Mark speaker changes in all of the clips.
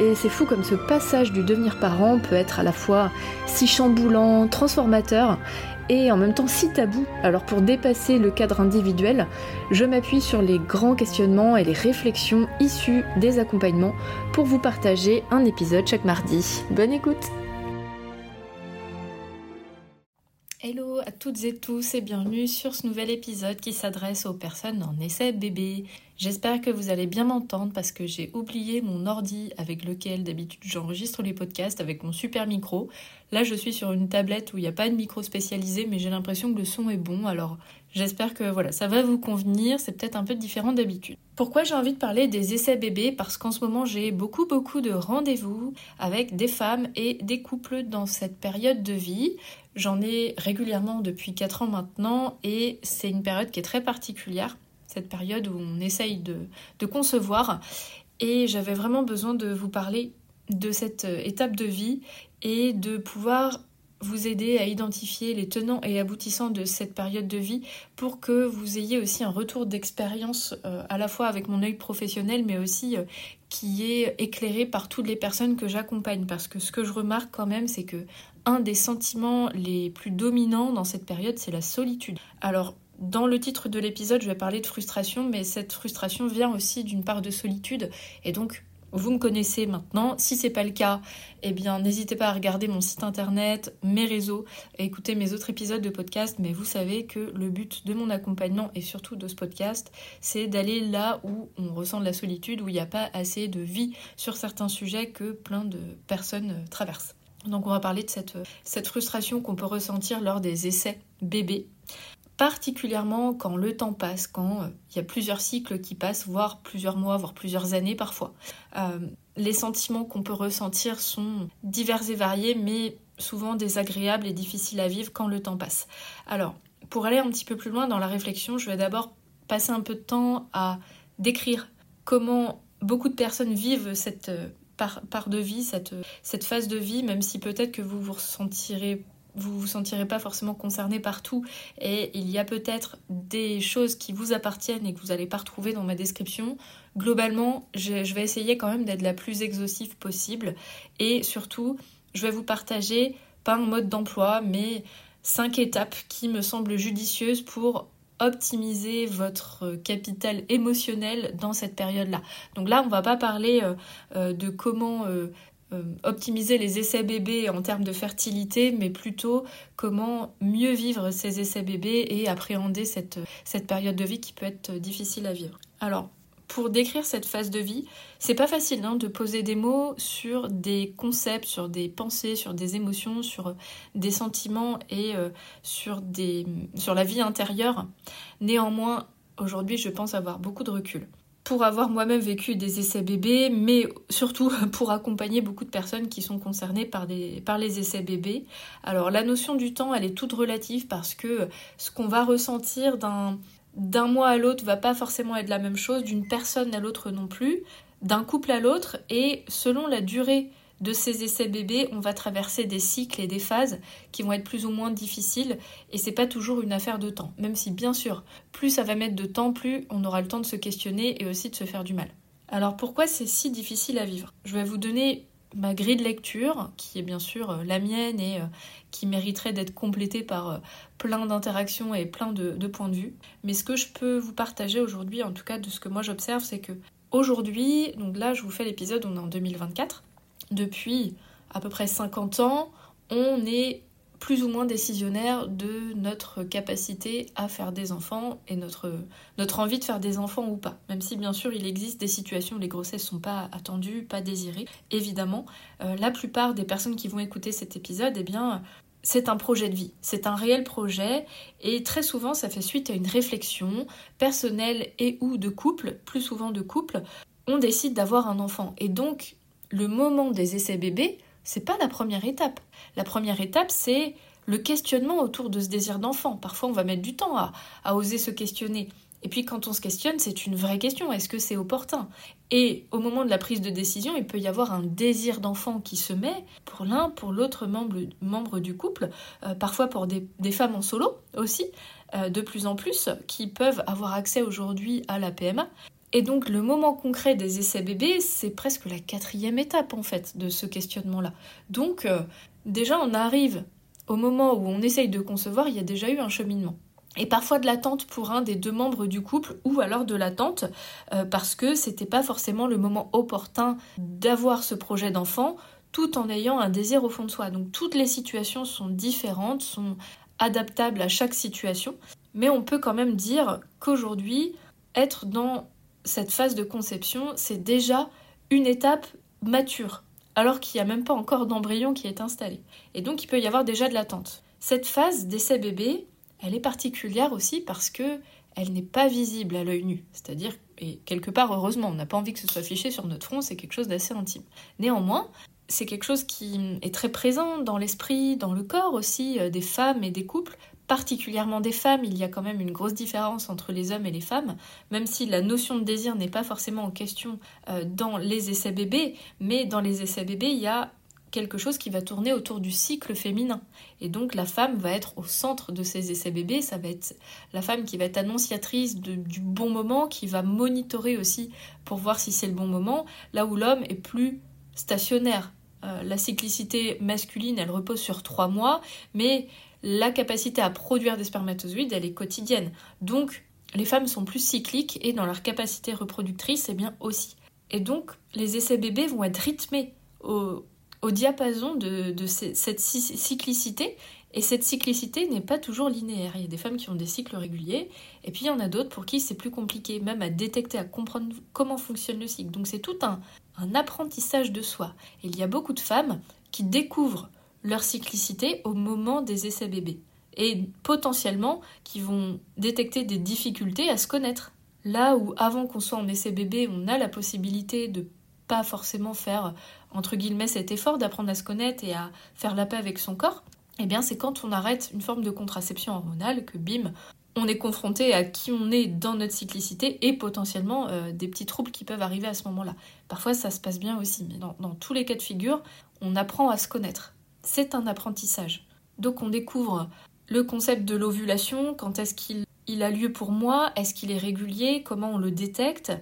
Speaker 1: Et c'est fou comme ce passage du devenir parent peut être à la fois si chamboulant, transformateur et en même temps si tabou. Alors pour dépasser le cadre individuel, je m'appuie sur les grands questionnements et les réflexions issues des accompagnements pour vous partager un épisode chaque mardi. Bonne écoute à toutes et tous et bienvenue sur ce nouvel épisode qui s'adresse aux personnes en essai bébé. J'espère que vous allez bien m'entendre parce que j'ai oublié mon ordi avec lequel d'habitude j'enregistre les podcasts avec mon super micro. Là je suis sur une tablette où il n'y a pas de micro spécialisé mais j'ai l'impression que le son est bon alors j'espère que voilà ça va vous convenir, c'est peut-être un peu différent d'habitude. Pourquoi j'ai envie de parler des essais bébés? Parce qu'en ce moment j'ai beaucoup beaucoup de rendez-vous avec des femmes et des couples dans cette période de vie. J'en ai régulièrement depuis 4 ans maintenant et c'est une période qui est très particulière cette période où on essaye de, concevoir. Et j'avais vraiment besoin de vous parler de cette euh, étape de vie et de pouvoir vous aider à identifier les tenants et aboutissants de cette période de vie pour que vous ayez aussi un retour d'expérience euh, à la fois avec mon œil professionnel mais aussi euh, qui est éclairé par toutes les personnes que j'accompagne parce que ce que je remarque quand même c'est que un des sentiments les plus dominants dans cette période c'est la solitude. Alors dans le titre de l'épisode, je vais parler de frustration, mais cette frustration vient aussi d'une part de solitude. Et donc, vous me connaissez maintenant. Si c'est pas le cas, eh bien, n'hésitez pas à regarder mon site internet, mes réseaux, écouter mes autres épisodes de podcast. Mais vous savez que le but de mon accompagnement et surtout de ce podcast, c'est d'aller là où on ressent de la solitude, où il n'y a pas assez de vie sur certains sujets que plein de personnes traversent. Donc on va parler de cette, cette frustration qu'on peut ressentir lors des essais bébés particulièrement quand le temps passe, quand euh, il y a plusieurs cycles qui passent, voire plusieurs mois, voire plusieurs années parfois. Euh, les sentiments qu'on peut ressentir sont divers et variés, mais souvent désagréables et difficiles à vivre quand le temps passe. Alors, pour aller un petit peu plus loin dans la réflexion, je vais d'abord passer un peu de temps à décrire comment beaucoup de personnes vivent cette euh, part, de vie, cette, cette phase de vie, même si peut-être que vous vous ressentirez vous vous sentirez pas forcément concerné partout et il y a peut-être des choses qui vous appartiennent et que vous n'allez pas retrouver dans ma description. Globalement, je, vais essayer quand même d'être la plus exhaustive possible et surtout, je vais vous partager pas un mode d'emploi mais cinq étapes qui me semblent judicieuses pour optimiser votre capital émotionnel dans cette période-là. Donc là, on va pas parler euh, euh, de comment euh, optimiser les essais bébés en termes de fertilité, mais plutôt comment mieux vivre ces essais bébés et appréhender cette, cette période de vie qui peut être difficile à vivre. Alors, pour décrire cette phase de vie, c'est pas facile hein, de poser des mots sur des concepts, sur des pensées, sur des émotions, sur des sentiments et euh, sur, des, sur la vie intérieure. Néanmoins, aujourd'hui, je pense avoir beaucoup de recul pour avoir moi-même vécu des essais bébés, mais surtout pour accompagner beaucoup de personnes qui sont concernées par, les essais bébés. Alors la notion du temps, elle est toute relative parce que ce qu'on va ressentir d'un, d'un mois à l'autre va pas forcément être la même chose, d'une personne à l'autre non plus, d'un couple à l'autre, et selon la durée de ces essais bébés, on va traverser des cycles et des phases qui vont être plus ou moins difficiles et c'est pas toujours une affaire de temps. Même si bien sûr, plus ça va mettre de temps, plus on aura le temps de se questionner et aussi de se faire du mal. Alors pourquoi c'est si difficile à vivre? Je vais vous donner ma grille de lecture, qui est bien sûr euh, la mienne et euh, qui mériterait d'être complétée par euh, plein d'interactions et plein de, de, points de vue. Mais ce que je peux vous partager aujourd'hui, en tout cas de ce que moi j'observe, c'est que aujourd'hui, donc là je vous fais l'épisode, on est en 2024, depuis à peu près 50 ans, on est plus ou moins décisionnaire de notre capacité à faire des enfants et notre, envie de faire des enfants ou pas. Même si bien sûr il existe des situations où les grossesses sont pas attendues, pas désirées, évidemment, euh, la plupart des personnes qui vont écouter cet épisode, eh bien, c'est un projet de vie, c'est un réel projet et très souvent ça fait suite à une réflexion personnelle et ou de couple, plus souvent de couple, on décide d'avoir un enfant. Et donc le moment des essais bébés c'est pas la première étape. La première étape, c'est le questionnement autour de ce désir d'enfant. Parfois, on va mettre du temps à, oser se questionner. Et puis quand on se questionne, c'est une vraie question, est-ce que c'est opportun? Et au moment de la prise de décision, il peut y avoir un désir d'enfant qui se met pour l'un, pour l'autre membre, membre, du couple, euh, parfois pour des, femmes en solo aussi, euh, de plus en plus, qui peuvent avoir accès aujourd'hui à la PMA. Et donc le moment concret des essais bébés, c'est presque la quatrième étape en fait de ce questionnement-là. Donc euh, déjà on arrive au moment où on essaye de concevoir, il y a déjà eu un cheminement et parfois de l'attente pour un des deux membres du couple ou alors de l'attente euh, parce que c'était pas forcément le moment opportun d'avoir ce projet d'enfant tout en ayant un désir au fond de soi. Donc toutes les situations sont différentes, sont adaptables à chaque situation, mais on peut quand même dire qu'aujourd'hui être dans cette phase de conception, c'est déjà une étape mature alors qu'il n'y a même pas encore d'embryon qui est installé. Et donc il peut y avoir déjà de l'attente. Cette phase d'essai bébé, elle est particulière aussi parce que elle n'est pas visible à l'œil nu. C'est-à-dire, et quelque part, heureusement, on n'a pas envie que ce soit affiché sur notre front, c'est quelque chose d'assez intime. Néanmoins, c'est quelque chose qui est très présent dans l'esprit, dans le corps aussi euh, des femmes et des couples, particulièrement des femmes. Il y a quand même une grosse différence entre les hommes et les femmes, même si la notion de désir n'est pas forcément en question euh, dans les essais bébés, mais dans les essais bébés, il y a quelque chose qui va tourner autour du cycle féminin. Et donc la femme va être au centre de ces essais bébés, ça va être la femme qui va être annonciatrice du bon moment, qui va monitorer aussi pour voir si c'est le bon moment, là où l'homme est plus stationnaire. Euh, la cyclicité masculine, elle repose sur trois mois, mais la capacité à produire des spermatozoïdes, elle est quotidienne. Donc les femmes sont plus cycliques et dans leur capacité reproductrice, c'est bien aussi. Et donc les essais bébés vont être rythmés au, au diapason de, cette cyclicité. Et cette cyclicité n'est pas toujours linéaire. Il y a des femmes qui ont des cycles réguliers, et puis il y en a d'autres pour qui c'est plus compliqué, même à détecter, à comprendre comment fonctionne le cycle. Donc c'est tout un, un apprentissage de soi. Et il y a beaucoup de femmes qui découvrent leur cyclicité au moment des essais bébés et potentiellement qui vont détecter des difficultés à se connaître. Là où avant qu'on soit en essai bébé, on a la possibilité de pas forcément faire entre guillemets cet effort d'apprendre à se connaître et à faire la paix avec son corps, eh bien c'est quand on arrête une forme de contraception hormonale que bim, on est confronté à qui on est dans notre cyclicité et potentiellement euh, des petits troubles qui peuvent arriver à ce moment-là. Parfois ça se passe bien aussi, mais dans, tous les cas de figure, on apprend à se connaître. C'est un apprentissage. Donc on découvre le concept de l'ovulation, quand est-ce qu'il il a lieu pour moi, est-ce qu'il est régulier, comment on le détecte,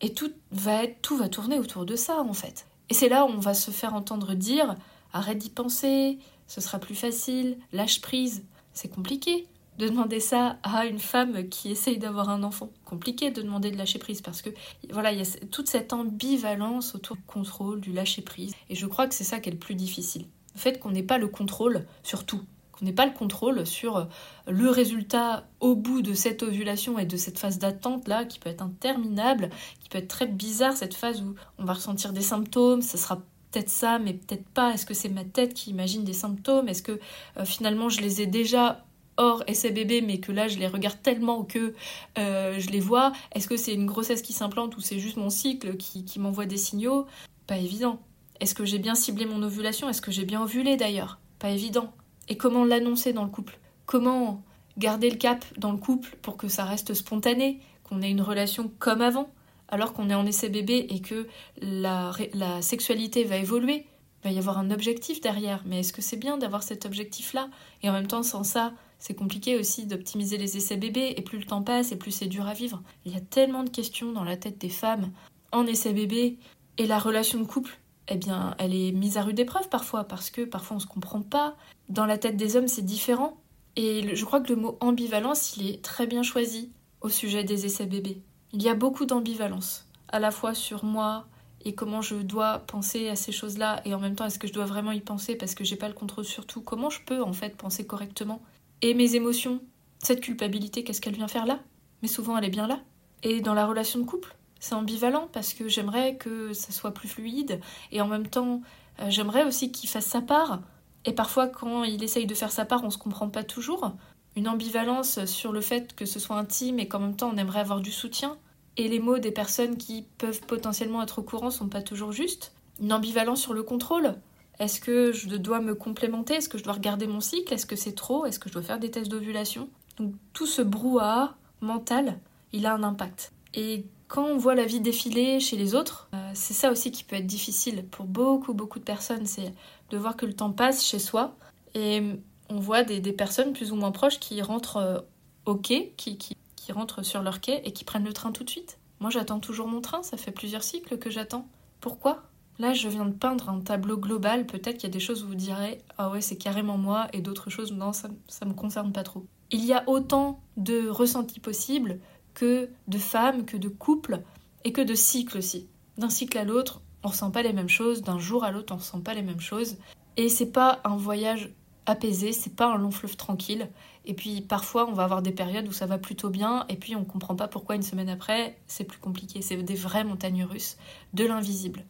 Speaker 1: et tout va tout va tourner autour de ça en fait. Et c'est là où on va se faire entendre dire arrête d'y penser, ce sera plus facile, lâche prise. C'est compliqué de demander ça à une femme qui essaye d'avoir un enfant. Compliqué de demander de lâcher prise parce que voilà, il y a toute cette ambivalence autour du contrôle, du lâcher prise. Et je crois que c'est ça qui est le plus difficile. Fait qu'on n'ait pas le contrôle sur tout qu'on n'ait pas le contrôle sur euh, le résultat au bout de cette ovulation et de cette phase d'attente là qui peut être interminable, qui peut être très bizarre cette phase où on va ressentir des symptômes, ça sera peut-être ça mais peut-être pas, est-ce que c'est ma tête qui imagine des symptômes, est-ce que euh, finalement je les ai déjà hors bébé mais que là je les regarde tellement que euh, je les vois, est-ce que c'est une grossesse qui s'implante ou c'est juste mon cycle qui m'envoie des signaux? Pas évident. Est-ce que j'ai bien ciblé mon ovulation? Est-ce que j'ai bien ovulé d'ailleurs? Pas évident. Et comment l'annoncer dans le couple? Comment garder le cap dans le couple pour que ça reste spontané, qu'on ait une relation comme avant, alors qu'on est en essai bébé et que la, sexualité va évoluer? Il va y avoir un objectif derrière, mais est-ce que c'est bien d'avoir cet objectif-là? Et en même temps, sans ça, c'est compliqué aussi d'optimiser les essais bébés, et plus le temps passe, et plus c'est dur à vivre. Il y a tellement de questions dans la tête des femmes en essai bébé, et la relation de couple, eh bien, elle est mise à rude épreuve parfois, parce que parfois on se comprend pas. Dans la tête des hommes, c'est différent. Et je crois que le mot ambivalence, il est très bien choisi au sujet des essais bébés. Il y a beaucoup d'ambivalence, à la fois sur moi et comment je dois penser à ces choses-là, et en même temps, est-ce que je dois vraiment y penser parce que j'ai pas le contrôle sur tout? Comment je peux en fait penser correctement? Et mes émotions, cette culpabilité, qu'est-ce qu'elle vient faire là? Mais souvent, elle est bien là. Et dans la relation de couple, c'est ambivalent parce que j'aimerais que ça soit plus fluide et en même temps euh, j'aimerais aussi qu'il fasse sa part. Et parfois quand il essaye de faire sa part on se comprend pas toujours. Une ambivalence sur le fait que ce soit intime et qu'en même temps on aimerait avoir du soutien. Et les mots des personnes qui peuvent potentiellement être au courant sont pas toujours justes. Une ambivalence sur le contrôle. Est-ce que je dois me complémenter? Est-ce que je dois regarder mon cycle? Est-ce que c'est trop? Est-ce que je dois faire des tests d'ovulation? Donc tout ce brouhaha mental, il a un impact. Et quand on voit la vie défiler chez les autres, euh, c'est ça aussi qui peut être difficile pour beaucoup, beaucoup de personnes, c'est de voir que le temps passe chez soi et on voit des, personnes plus ou moins proches qui rentrent euh, au quai, qui, rentrent sur leur quai et qui prennent le train tout de suite. Moi j'attends toujours mon train, ça fait plusieurs cycles que j'attends. Pourquoi? Là, je viens de peindre un tableau global. Peut-être qu'il y a des choses où vous direz Ah ouais, c'est carrément moi, et d'autres choses, non, ça, ça me concerne pas trop. Il y a autant de ressentis possibles que de femmes, que de couples, et que de cycles aussi. D'un cycle à l'autre, on ressent pas les mêmes choses, d'un jour à l'autre, on ressent pas les mêmes choses. Et c'est pas un voyage apaisé, c'est pas un long fleuve tranquille. Et puis parfois, on va avoir des périodes où ça va plutôt bien, et puis on comprend pas pourquoi une semaine après, c'est plus compliqué. C'est des vraies montagnes russes, de l'invisible.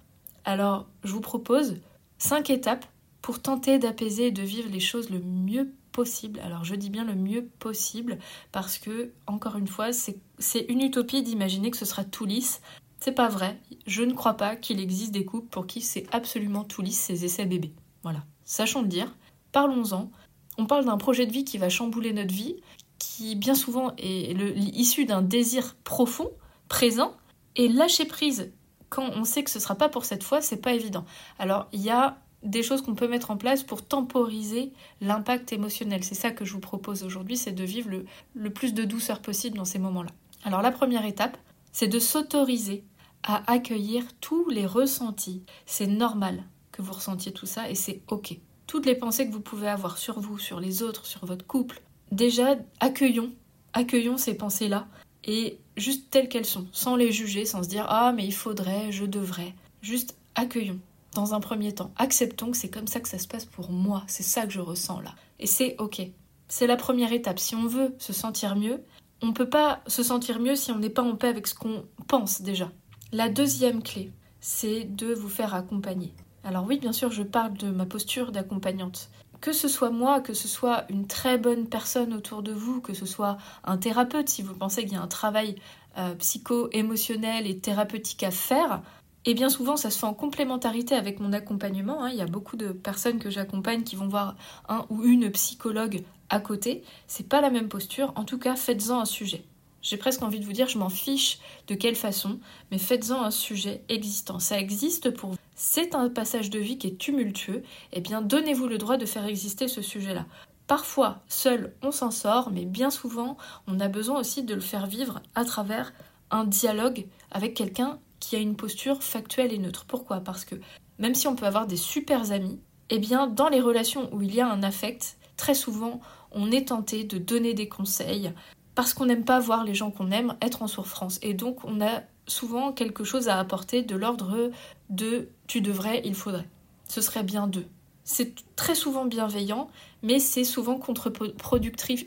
Speaker 1: Alors, je vous propose cinq étapes pour tenter d'apaiser et de vivre les choses le mieux possible. Alors, je dis bien le mieux possible parce que, encore une fois, c'est une utopie d'imaginer que ce sera tout lisse. C'est pas vrai. Je ne crois pas qu'il existe des couples pour qui c'est absolument tout lisse ces essais bébés. Voilà. Sachons le dire. Parlons-en. On parle d'un projet de vie qui va chambouler notre vie, qui bien souvent est issu d'un désir profond, présent, et lâcher prise quand on sait que ce sera pas pour cette fois, c'est pas évident. Alors, il y a des choses qu'on peut mettre en place pour temporiser l'impact émotionnel. C'est ça que je vous propose aujourd'hui, c'est de vivre le, plus de douceur possible dans ces moments-là. Alors la première étape, c'est de s'autoriser à accueillir tous les ressentis. C'est normal que vous ressentiez tout ça et c'est ok. Toutes les pensées que vous pouvez avoir sur vous, sur les autres, sur votre couple, déjà accueillons, accueillons ces pensées-là et juste telles qu'elles sont, sans les juger, sans se dire ah mais il faudrait, je devrais. Juste accueillons dans un premier temps. Acceptons que c'est comme ça que ça se passe pour moi, c'est ça que je ressens là. Et c'est ok. C'est la première étape. Si on veut se sentir mieux, on ne peut pas se sentir mieux si on n'est pas en paix avec ce qu'on pense déjà. La deuxième clé, c'est de vous faire accompagner. Alors oui, bien sûr, je parle de ma posture d'accompagnante que ce soit moi, que ce soit une très bonne personne autour de vous, que ce soit un thérapeute, si vous pensez qu'il y a un travail euh, psycho-émotionnel et thérapeutique à faire, et bien souvent ça se fait en complémentarité avec mon accompagnement. Hein. Il y a beaucoup de personnes que j'accompagne qui vont voir un ou une psychologue à côté. C'est pas la même posture. En tout cas, faites-en un sujet. J'ai presque envie de vous dire, je m'en fiche de quelle façon, mais faites-en un sujet existant. Ça existe pour vous. C'est un passage de vie qui est tumultueux. Eh bien, donnez-vous le droit de faire exister ce sujet-là. Parfois, seul, on s'en sort, mais bien souvent, on a besoin aussi de le faire vivre à travers un dialogue avec quelqu'un qui a une posture factuelle et neutre. Pourquoi? Parce que même si on peut avoir des super amis, eh bien, dans les relations où il y a un affect, très souvent, on est tenté de donner des conseils, parce qu'on n'aime pas voir les gens qu'on aime être en souffrance. Et donc on a souvent quelque chose à apporter de l'ordre de tu devrais, il faudrait. Ce serait bien d'eux. C'est très souvent bienveillant, mais c'est souvent contre-productif.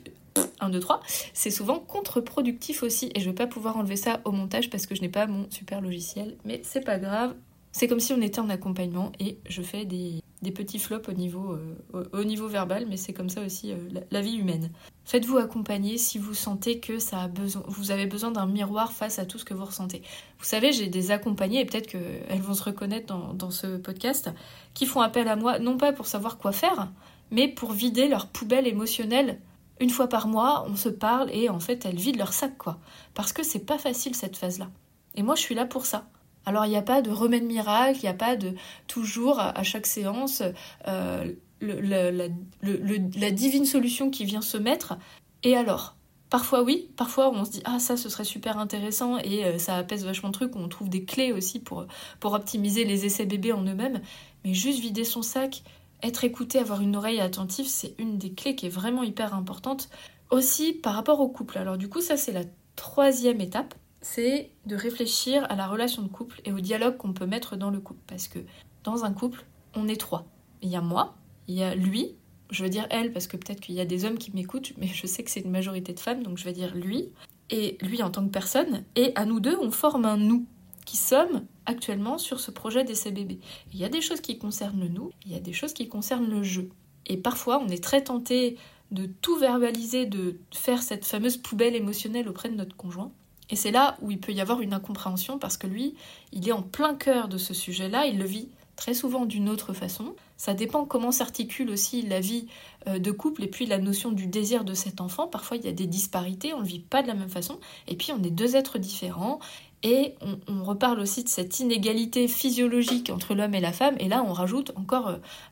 Speaker 1: 1, 2, 3, c'est souvent contre-productif aussi, et je vais pas pouvoir enlever ça au montage parce que je n'ai pas mon super logiciel, mais c'est pas grave, c'est comme si on était en accompagnement et je fais des, petits flops au niveau, euh, au, niveau verbal, mais c'est comme ça aussi euh, la, vie humaine. Faites-vous accompagner si vous sentez que ça a besoin, vous avez besoin d'un miroir face à tout ce que vous ressentez. Vous savez, j'ai des accompagnés, et peut-être qu'elles vont se reconnaître dans, dans ce podcast, qui font appel à moi, non pas pour savoir quoi faire, mais pour vider leur poubelle émotionnelle une fois par mois, on se parle et en fait, elles vident leur sac, quoi. Parce que c'est pas facile cette phase-là. Et moi, je suis là pour ça. Alors il n'y a pas de remède miracle, il n'y a pas de toujours à, chaque séance euh, la, divine solution qui vient se mettre. Et alors? Parfois oui, parfois on se dit ah ça ce serait super intéressant et euh, ça apaise vachement le truc, on trouve des clés aussi pour, pour optimiser les essais bébés en eux-mêmes, mais juste vider son sac, être écouté, avoir une oreille attentive, c'est une des clés qui est vraiment hyper importante. Aussi par rapport au couple. Alors du coup ça c'est la troisième étape c'est de réfléchir à la relation de couple et au dialogue qu'on peut mettre dans le couple. Parce que dans un couple, on est trois. Il y a moi, il y a lui, je veux dire elle parce que peut-être qu'il y a des hommes qui m'écoutent, mais je sais que c'est une majorité de femmes, donc je vais dire lui, et lui en tant que personne, et à nous deux, on forme un nous qui sommes actuellement sur ce projet d'essai bébé. Il y a des choses qui concernent le nous, il y a des choses qui concernent le jeu. Et parfois, on est très tenté de tout verbaliser, de faire cette fameuse poubelle émotionnelle auprès de notre conjoint. Et c'est là où il peut y avoir une incompréhension parce que lui, il est en plein cœur de ce sujet-là, il le vit très souvent d'une autre façon. Ça dépend comment s'articule aussi la vie euh, de couple et puis la notion du désir de cet enfant. Parfois, il y a des disparités, on ne vit pas de la même façon. Et puis, on est deux êtres différents. Et on, reparle aussi de cette inégalité physiologique entre l'homme et la femme. Et là, on rajoute encore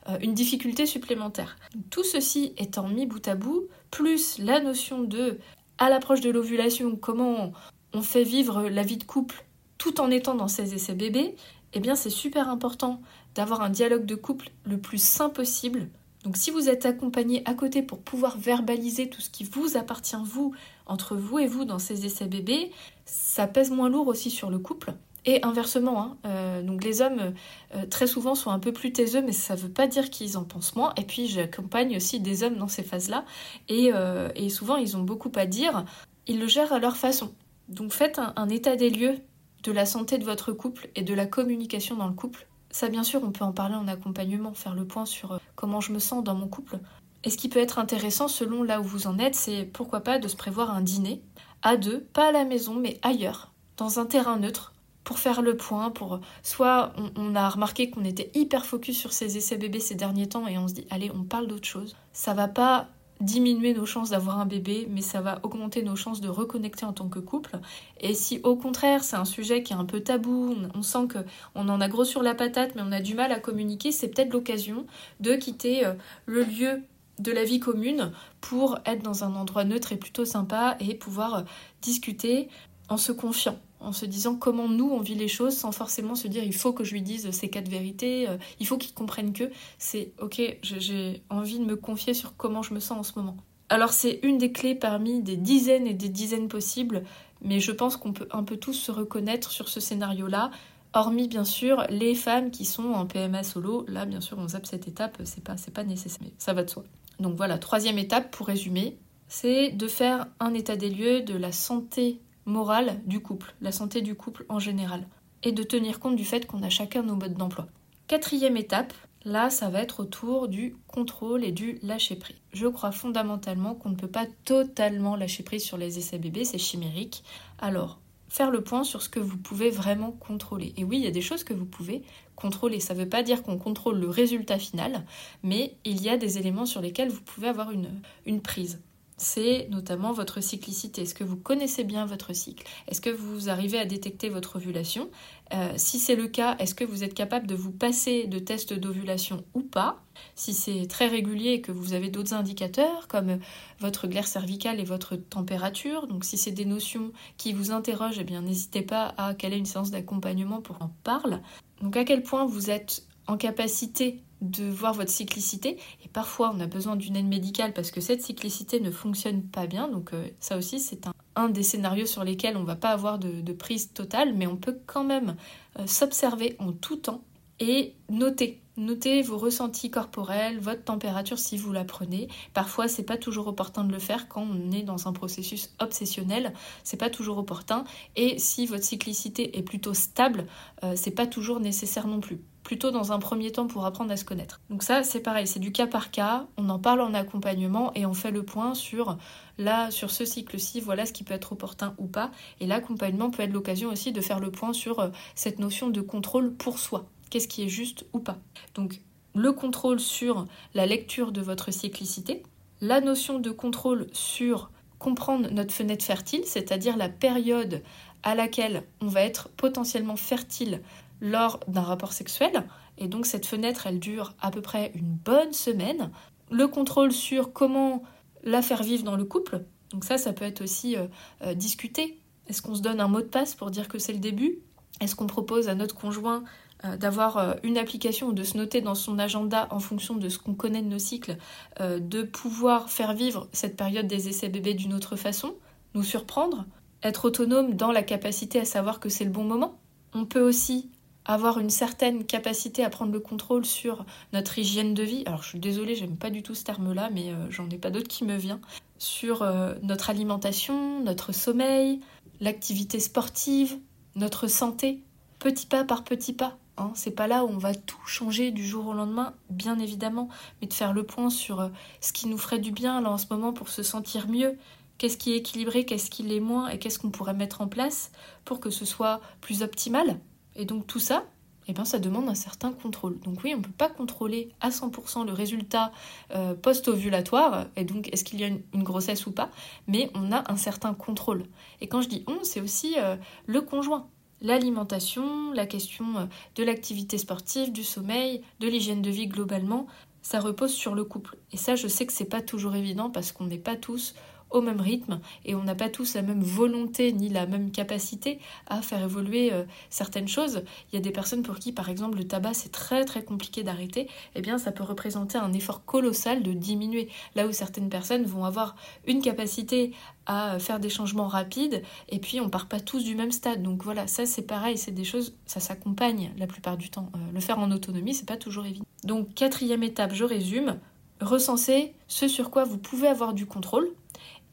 Speaker 1: euh, une difficulté supplémentaire. Tout ceci étant mis bout à bout, plus la notion de, à l'approche de l'ovulation, comment on fait vivre la vie de couple tout en étant dans ses essais bébés, eh bien c'est super important d'avoir un dialogue de couple le plus sain possible. Donc si vous êtes accompagné à côté pour pouvoir verbaliser tout ce qui vous appartient, vous, entre vous et vous dans ces essais bébés, ça pèse moins lourd aussi sur le couple. Et inversement, hein, euh, donc les hommes euh, très souvent sont un peu plus taiseux, mais ça ne veut pas dire qu'ils en pensent moins. Et puis j'accompagne aussi des hommes dans ces phases-là, et, euh, et, souvent ils ont beaucoup à dire. Ils le gèrent à leur façon. Donc faites un état des lieux de la santé de votre couple et de la communication dans le couple. Ça, bien sûr, on peut en parler en accompagnement, faire le point sur euh, comment je me sens dans mon couple. Et ce qui peut être intéressant selon là où vous en êtes, c'est pourquoi pas de se prévoir un dîner à deux, pas à la maison, mais ailleurs, dans un terrain neutre, pour faire le point, pour soit on, on a remarqué qu'on était hyper focus sur ces essais bébés ces derniers temps et on se dit allez on parle d'autre chose. Ça va pas diminuer nos chances d'avoir un bébé, mais ça va augmenter nos chances de reconnecter en tant que couple. Et si au contraire c'est un sujet qui est un peu tabou, on sent que on en a gros sur la patate, mais on a du mal à communiquer, c'est peut-être l'occasion de quitter euh, le lieu de la vie commune pour être dans un endroit neutre et plutôt sympa et pouvoir euh, discuter en se confiant en se disant comment nous on vit les choses sans forcément se dire il faut que je lui dise ces quatre vérités, euh, il faut qu'il comprenne que c'est ok, j'ai envie de me confier sur comment je me sens en ce moment. Alors c'est une des clés parmi des dizaines et des dizaines possibles, mais je pense qu'on peut un peu tous se reconnaître sur ce scénario-là, hormis bien sûr les femmes qui sont en PMA solo. Là bien sûr on zappe cette étape, c'est pas, pas nécessaire, mais ça va de soi. Donc voilà, troisième étape pour résumer, c'est de faire un état des lieux de la santé morale du couple, la santé du couple en général, et de tenir compte du fait qu'on a chacun nos modes d'emploi. Quatrième étape, là ça va être autour du contrôle et du lâcher prise. Je crois fondamentalement qu'on ne peut pas totalement lâcher prise sur les essais bébés, c'est chimérique. Alors, faire le point sur ce que vous pouvez vraiment contrôler. Et oui, il y a des choses que vous pouvez contrôler. Ça ne veut pas dire qu'on contrôle le résultat final, mais il y a des éléments sur lesquels vous pouvez avoir une, une prise c'est notamment votre cyclicité. Est-ce que vous connaissez bien votre cycle? Est-ce que vous arrivez à détecter votre ovulation? Euh, Si c'est le cas, est-ce que vous êtes capable de vous passer de tests d'ovulation ou pas? Si c'est très régulier et que vous avez d'autres indicateurs comme votre glaire cervicale et votre température, donc si c'est des notions qui vous interrogent, eh bien n'hésitez pas à caler une séance d'accompagnement pour en parler. Donc à quel point vous êtes en capacité de voir votre cyclicité. Et parfois, on a besoin d'une aide médicale parce que cette cyclicité ne fonctionne pas bien. Donc euh, ça aussi, c'est un, des scénarios sur lesquels on ne va pas avoir de, prise totale, mais on peut quand même euh, s'observer en tout temps et noter. Notez vos ressentis corporels, votre température si vous la prenez. Parfois, c'est pas toujours opportun de le faire quand on est dans un processus obsessionnel. C'est pas toujours opportun. Et si votre cyclicité est plutôt stable, euh, c'est pas toujours nécessaire non plus plutôt dans un premier temps pour apprendre à se connaître. Donc ça, c'est pareil, c'est du cas par cas, on en parle en accompagnement et on fait le point sur là, sur ce cycle-ci, voilà ce qui peut être opportun ou pas. Et l'accompagnement peut être l'occasion aussi de faire le point sur euh, cette notion de contrôle pour soi. Qu'est-ce qui est juste ou pas? Donc le contrôle sur la lecture de votre cyclicité, la notion de contrôle sur comprendre notre fenêtre fertile, c'est-à-dire la période à laquelle on va être potentiellement fertile lors d'un rapport sexuel. Et donc cette fenêtre, elle dure à peu près une bonne semaine. Le contrôle sur comment la faire vivre dans le couple. Donc ça, ça peut être aussi euh, euh, discuté. Est-ce qu'on se donne un mot de passe pour dire que c'est le début? Est-ce qu'on propose à notre conjoint euh, d'avoir une application ou de se noter dans son agenda en fonction de ce qu'on connaît de nos cycles, de pouvoir faire vivre cette période des essais bébés d'une autre façon, nous surprendre, être autonome dans la capacité à savoir que c'est le bon moment? On peut aussi avoir une certaine capacité à prendre le contrôle sur notre hygiène de vie. Alors je suis désolée, j'aime pas du tout ce terme-là, mais euh, j'en ai pas d'autre qui me vient. Sur euh, notre alimentation, notre sommeil, l'activité sportive, notre santé, petit pas par petit pas. Hein. C'est pas là où on va tout changer du jour au lendemain, bien évidemment, mais de faire le point sur euh, ce qui nous ferait du bien là en ce moment pour se sentir mieux, qu'est-ce qui est équilibré, qu'est-ce qui l'est moins et qu'est-ce qu'on pourrait mettre en place pour que ce soit plus optimal et donc tout ça, eh bien, ça demande un certain contrôle. Donc oui, on ne peut pas contrôler à 100% le résultat euh, post-ovulatoire, et donc est-ce qu'il y a une, grossesse ou pas, mais on a un certain contrôle. Et quand je dis on, c'est aussi euh, le conjoint. L'alimentation, la question euh, de l'activité sportive, du sommeil, de l'hygiène de vie globalement, ça repose sur le couple. Et ça, je sais que c'est pas toujours évident parce qu'on n'est pas tous au même rythme et on n'a pas tous la même volonté ni la même capacité à faire évoluer euh, certaines choses. Il y a des personnes pour qui, par exemple, le tabac c'est très très compliqué d'arrêter. Eh bien, ça peut représenter un effort colossal de diminuer. Là où certaines personnes vont avoir une capacité à faire des changements rapides et puis on part pas tous du même stade. Donc voilà, ça c'est pareil, c'est des choses, ça s'accompagne la plupart du temps. Euh, le faire en autonomie, c'est pas toujours évident. Donc quatrième étape, je résume, recenser ce sur quoi vous pouvez avoir du contrôle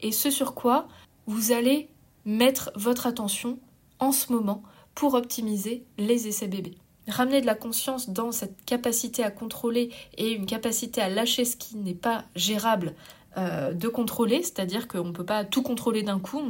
Speaker 1: et ce sur quoi vous allez mettre votre attention en ce moment pour optimiser les essais bébés. Ramener de la conscience dans cette capacité à contrôler et une capacité à lâcher ce qui n'est pas gérable euh, de contrôler, c'est-à-dire qu'on ne peut pas tout contrôler d'un coup,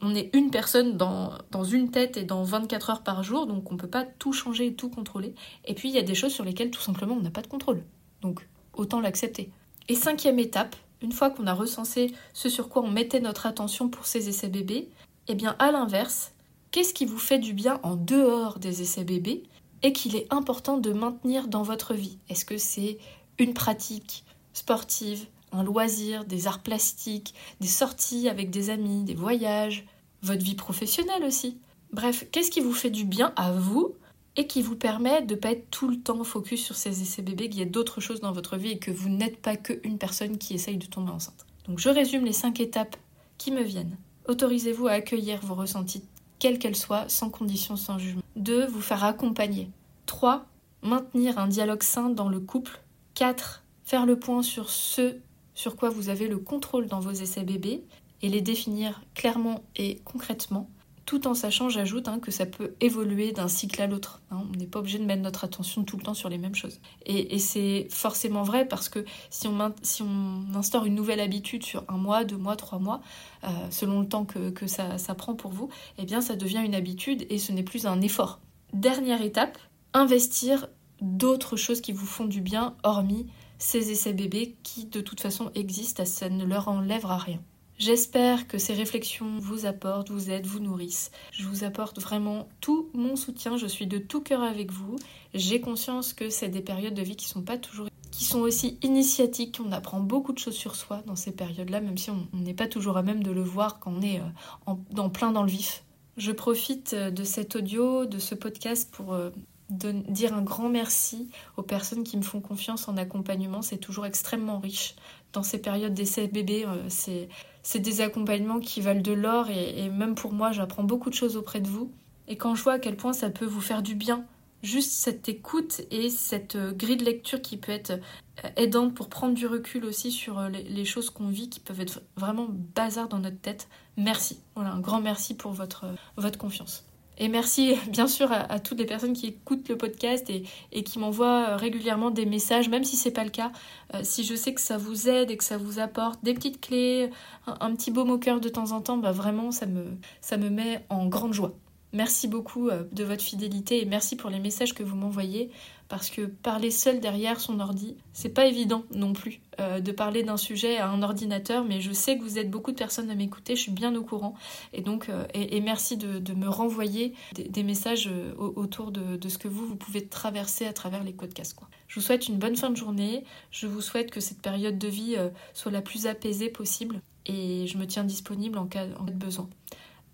Speaker 1: on, est une personne dans, dans, une tête et dans 24 heures par jour, donc on ne peut pas tout changer et tout contrôler. Et puis il y a des choses sur lesquelles tout simplement on n'a pas de contrôle, donc autant l'accepter. Et cinquième étape, une fois qu'on a recensé ce sur quoi on mettait notre attention pour ces essais bébés, eh bien à l'inverse, qu'est-ce qui vous fait du bien en dehors des essais bébés et qu'il est important de maintenir dans votre vie? Est-ce que c'est une pratique sportive, un loisir, des arts plastiques, des sorties avec des amis, des voyages, votre vie professionnelle aussi? Bref, qu'est-ce qui vous fait du bien à vous et qui vous permet de ne pas être tout le temps focus sur ces essais bébés, qu'il y a d'autres choses dans votre vie et que vous n'êtes pas qu'une personne qui essaye de tomber enceinte. Donc je résume les cinq étapes qui me viennent. Autorisez-vous à accueillir vos ressentis, quels qu'elles soient, sans condition, sans jugement. 2. Vous faire accompagner. 3. Maintenir un dialogue sain dans le couple. 4. Faire le point sur ce sur quoi vous avez le contrôle dans vos essais bébés et les définir clairement et concrètement tout en sachant, j'ajoute, hein, que ça peut évoluer d'un cycle à l'autre. Hein. On n'est pas obligé de mettre notre attention tout le temps sur les mêmes choses. Et, c'est forcément vrai parce que si on, instaure une nouvelle habitude sur un mois, deux mois, trois mois, euh, selon le temps que, ça, ça, prend pour vous, eh bien ça devient une habitude et ce n'est plus un effort. Dernière étape, investir d'autres choses qui vous font du bien, hormis ces essais bébés qui de toute façon existent, ça ne leur enlèvera rien. J'espère que ces réflexions vous apportent, vous aident, vous nourrissent. Je vous apporte vraiment tout mon soutien. Je suis de tout cœur avec vous. J'ai conscience que c'est des périodes de vie qui sont pas toujours aussi initiatiques. On apprend beaucoup de choses sur soi dans ces périodes-là, même si on n'est pas toujours à même de le voir quand on est euh, en, plein dans le vif. Je profite euh, de cet audio, de ce podcast pour euh, dire un grand merci aux personnes qui me font confiance en accompagnement. C'est toujours extrêmement riche. Dans ces périodes d'essai bébé, c'est c'est des accompagnements qui valent de l'or et, même pour moi, j'apprends beaucoup de choses auprès de vous. Et quand je vois à quel point ça peut vous faire du bien, juste cette écoute et cette euh, grille de lecture qui peut être euh, aidante pour prendre du recul aussi sur euh, les, choses qu'on vit qui peuvent être vraiment bazar dans notre tête. Merci. Voilà, un grand merci pour votre, votre confiance. Et merci bien sûr à, toutes les personnes qui écoutent le podcast et, qui m'envoient euh, régulièrement des messages, même si c'est pas le cas. Euh, si je sais que ça vous aide et que ça vous apporte des petites clés, un, petit baume au cœur de temps en temps, bah vraiment ça me, ça me met en grande joie. Merci beaucoup euh, de votre fidélité et merci pour les messages que vous m'envoyez parce que parler seul derrière son ordi, c'est pas évident non plus euh, de parler d'un sujet à un ordinateur, mais je sais que vous êtes beaucoup de personnes à m'écouter, je suis bien au courant et donc euh, et, merci de, me renvoyer des, messages autour de, ce que vous vous pouvez traverser à travers les podcasts. Quoi. Je vous souhaite une bonne fin de journée, je vous souhaite que cette période de vie soit la plus apaisée possible et je me tiens disponible en cas, en cas de besoin.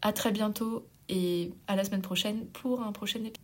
Speaker 1: À très bientôt et à la semaine prochaine pour un prochain épisode.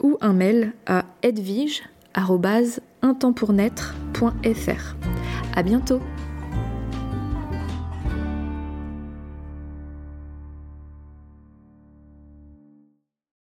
Speaker 2: ou un mail à edvige.untempournaître.fr. À bientôt!